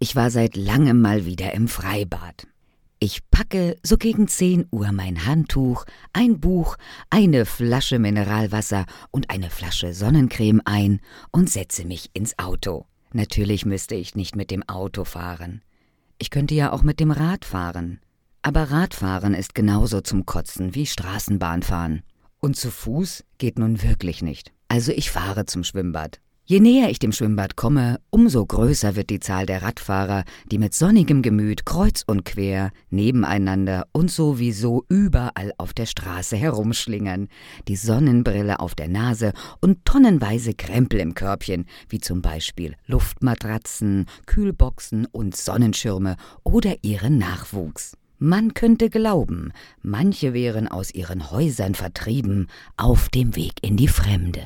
Ich war seit langem mal wieder im Freibad. Ich packe so gegen 10 Uhr mein Handtuch, ein Buch, eine Flasche Mineralwasser und eine Flasche Sonnencreme ein und setze mich ins Auto. Natürlich müsste ich nicht mit dem Auto fahren. Ich könnte ja auch mit dem Rad fahren. Aber Radfahren ist genauso zum Kotzen wie Straßenbahnfahren. Und zu Fuß geht nun wirklich nicht. Also ich fahre zum Schwimmbad. Je näher ich dem Schwimmbad komme, umso größer wird die Zahl der Radfahrer, die mit sonnigem Gemüt kreuz und quer, nebeneinander und sowieso überall auf der Straße herumschlingern, die Sonnenbrille auf der Nase und tonnenweise Krempel im Körbchen, wie zum Beispiel Luftmatratzen, Kühlboxen und Sonnenschirme oder ihren Nachwuchs. Man könnte glauben, manche wären aus ihren Häusern vertrieben, auf dem Weg in die Fremde.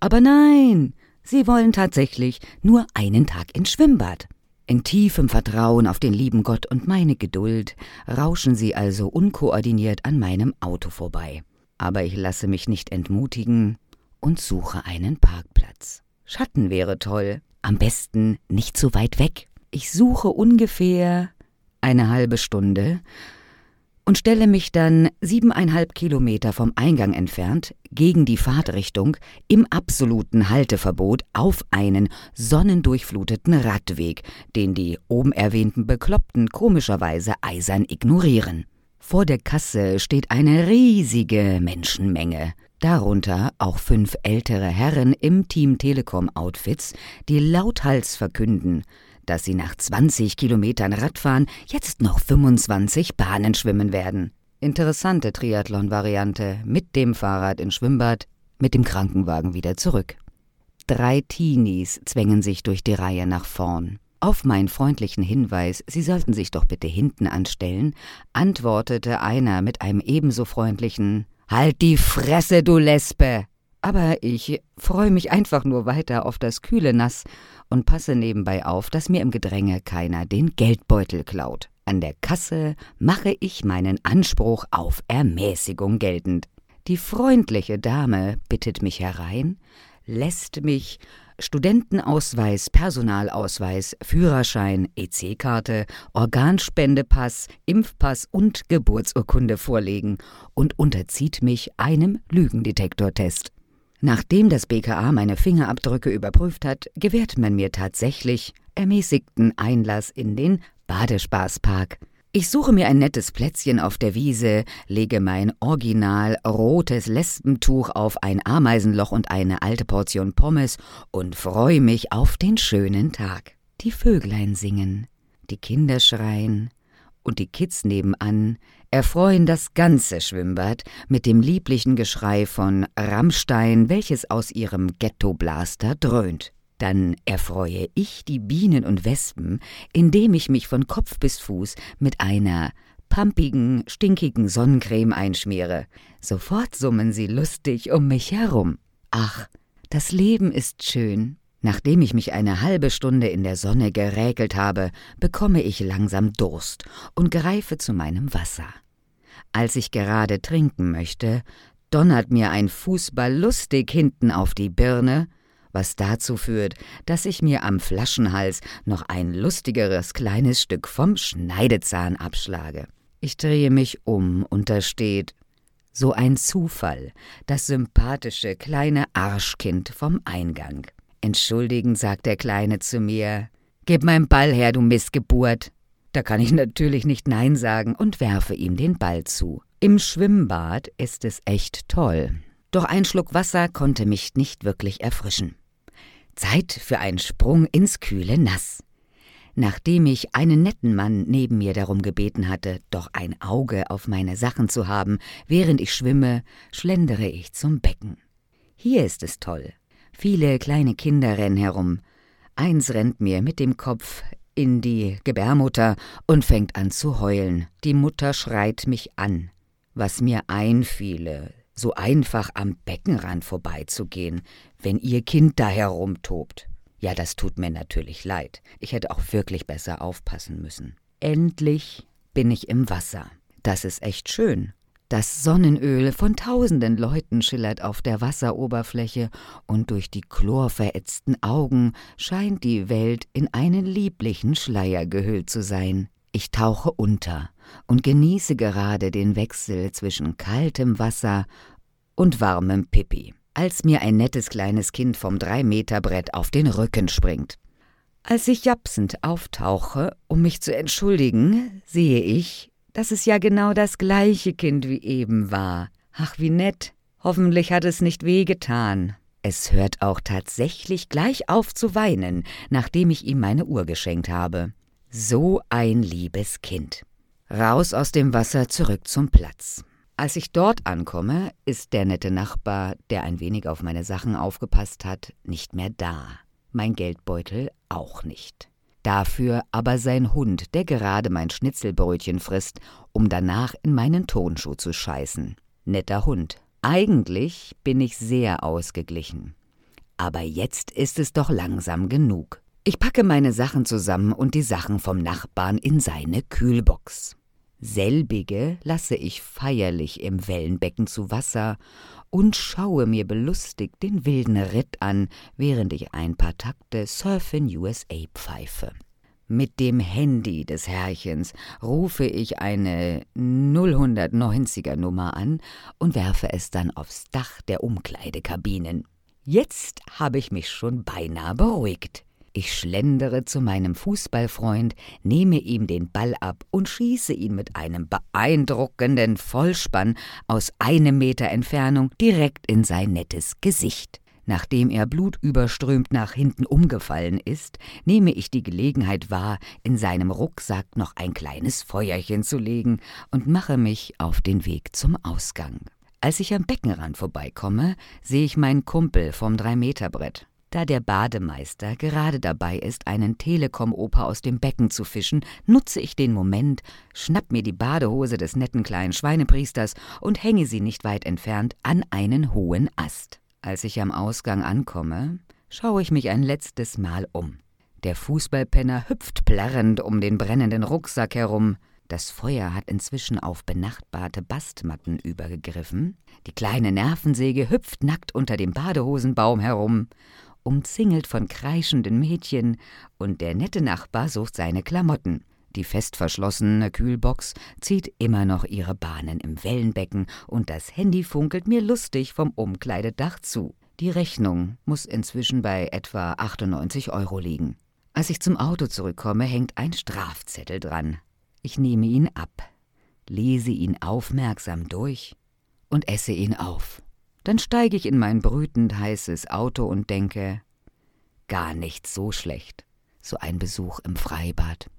Aber nein, Sie wollen tatsächlich nur einen Tag ins Schwimmbad. In tiefem Vertrauen auf den lieben Gott und meine Geduld rauschen sie also unkoordiniert an meinem Auto vorbei. Aber ich lasse mich nicht entmutigen und suche einen Parkplatz. Schatten wäre toll, am besten nicht so weit weg. Ich suche ungefähr eine halbe Stunde und stelle mich dann siebeneinhalb Kilometer vom Eingang entfernt gegen die Fahrtrichtung im absoluten Halteverbot auf einen sonnendurchfluteten Radweg, den die oben erwähnten Bekloppten komischerweise eisern ignorieren. Vor der Kasse steht eine riesige Menschenmenge, darunter auch fünf ältere Herren im Team Telekom Outfits, die lauthals verkünden, dass sie nach 20 Kilometern Radfahren jetzt noch 25 Bahnen schwimmen werden. Interessante Triathlon-Variante mit dem Fahrrad ins Schwimmbad, mit dem Krankenwagen wieder zurück. Drei Teenies zwängen sich durch die Reihe nach vorn. Auf meinen freundlichen Hinweis, sie sollten sich doch bitte hinten anstellen, antwortete einer mit einem ebenso freundlichen Halt die Fresse, du Lesbe! Aber ich freue mich einfach nur weiter auf das kühle Nass und passe nebenbei auf, dass mir im Gedränge keiner den Geldbeutel klaut. An der Kasse mache ich meinen Anspruch auf Ermäßigung geltend. Die freundliche Dame bittet mich herein, lässt mich Studentenausweis, Personalausweis, Führerschein, EC-Karte, Organspendepass, Impfpass und Geburtsurkunde vorlegen und unterzieht mich einem Lügendetektortest. Nachdem das BKA meine Fingerabdrücke überprüft hat, gewährt man mir tatsächlich ermäßigten Einlass in den Badespaßpark. Ich suche mir ein nettes Plätzchen auf der Wiese, lege mein original rotes Lesbentuch auf ein Ameisenloch und eine alte Portion Pommes und freue mich auf den schönen Tag. Die Vöglein singen, die Kinder schreien und die Kids nebenan erfreuen das ganze Schwimmbad mit dem lieblichen Geschrei von Rammstein, welches aus ihrem Ghetto-Blaster dröhnt. Dann erfreue ich die Bienen und Wespen, indem ich mich von Kopf bis Fuß mit einer pampigen, stinkigen Sonnencreme einschmiere. Sofort summen sie lustig um mich herum. Ach, das Leben ist schön. Nachdem ich mich eine halbe Stunde in der Sonne geräkelt habe, bekomme ich langsam Durst und greife zu meinem Wasser. Als ich gerade trinken möchte, donnert mir ein Fußball lustig hinten auf die Birne, was dazu führt, dass ich mir am Flaschenhals noch ein lustigeres kleines Stück vom Schneidezahn abschlage. Ich drehe mich um und da steht so ein Zufall, das sympathische kleine Arschkind vom Eingang. Entschuldigen, sagt der Kleine zu mir. Gib mein Ball her, du Missgeburt. Da kann ich natürlich nicht Nein sagen und werfe ihm den Ball zu. Im Schwimmbad ist es echt toll. Doch ein Schluck Wasser konnte mich nicht wirklich erfrischen. Zeit für einen Sprung ins kühle Nass. Nachdem ich einen netten Mann neben mir darum gebeten hatte, doch ein Auge auf meine Sachen zu haben, während ich schwimme, schlendere ich zum Becken. Hier ist es toll. Viele kleine Kinder rennen herum. Eins rennt mir mit dem Kopf in die Gebärmutter und fängt an zu heulen. Die Mutter schreit mich an. Was mir einfiele, so einfach am Beckenrand vorbeizugehen, wenn ihr Kind da herumtobt. Ja, das tut mir natürlich leid. Ich hätte auch wirklich besser aufpassen müssen. Endlich bin ich im Wasser. Das ist echt schön. Das Sonnenöl von tausenden Leuten schillert auf der Wasseroberfläche, und durch die chlorverätzten Augen scheint die Welt in einen lieblichen Schleier gehüllt zu sein. Ich tauche unter und genieße gerade den Wechsel zwischen kaltem Wasser und warmem Pipi, als mir ein nettes kleines Kind vom Drei-Meter-Brett auf den Rücken springt. Als ich japsend auftauche, um mich zu entschuldigen, sehe ich, dass es ja genau das gleiche Kind wie eben war. Ach, wie nett. Hoffentlich hat es nicht wehgetan. Es hört auch tatsächlich gleich auf zu weinen, nachdem ich ihm meine Uhr geschenkt habe. So ein liebes Kind. Raus aus dem Wasser zurück zum Platz. Als ich dort ankomme, ist der nette Nachbar, der ein wenig auf meine Sachen aufgepasst hat, nicht mehr da. Mein Geldbeutel auch nicht. Dafür aber sein Hund, der gerade mein Schnitzelbrötchen frisst, um danach in meinen Tonschuh zu scheißen. Netter Hund. Eigentlich bin ich sehr ausgeglichen. Aber jetzt ist es doch langsam genug. Ich packe meine Sachen zusammen und die Sachen vom Nachbarn in seine Kühlbox. Selbige lasse ich feierlich im Wellenbecken zu Wasser und schaue mir belustigt den wilden Ritt an, während ich ein paar Takte Surfin USA pfeife. Mit dem Handy des Herrchens rufe ich eine 090er Nummer an und werfe es dann aufs Dach der Umkleidekabinen. Jetzt habe ich mich schon beinahe beruhigt. Ich schlendere zu meinem Fußballfreund, nehme ihm den Ball ab und schieße ihn mit einem beeindruckenden Vollspann aus einem Meter Entfernung direkt in sein nettes Gesicht. Nachdem er blutüberströmt nach hinten umgefallen ist, nehme ich die Gelegenheit wahr, in seinem Rucksack noch ein kleines Feuerchen zu legen und mache mich auf den Weg zum Ausgang. Als ich am Beckenrand vorbeikomme, sehe ich meinen Kumpel vom Drei-Meter-Brett. Da der Bademeister gerade dabei ist, einen Telekom-Oper aus dem Becken zu fischen, nutze ich den Moment, schnapp mir die Badehose des netten kleinen Schweinepriesters und hänge sie nicht weit entfernt an einen hohen Ast. Als ich am Ausgang ankomme, schaue ich mich ein letztes Mal um. Der Fußballpenner hüpft plärrend um den brennenden Rucksack herum. Das Feuer hat inzwischen auf benachbarte Bastmatten übergegriffen. Die kleine Nervensäge hüpft nackt unter dem Badehosenbaum herum umzingelt von kreischenden Mädchen, und der nette Nachbar sucht seine Klamotten. Die fest verschlossene Kühlbox zieht immer noch ihre Bahnen im Wellenbecken und das Handy funkelt mir lustig vom Umkleidedach zu. Die Rechnung muss inzwischen bei etwa 98 Euro liegen. Als ich zum Auto zurückkomme, hängt ein Strafzettel dran. Ich nehme ihn ab, lese ihn aufmerksam durch und esse ihn auf. Dann steige ich in mein brütend heißes Auto und denke, gar nicht so schlecht, so ein Besuch im Freibad.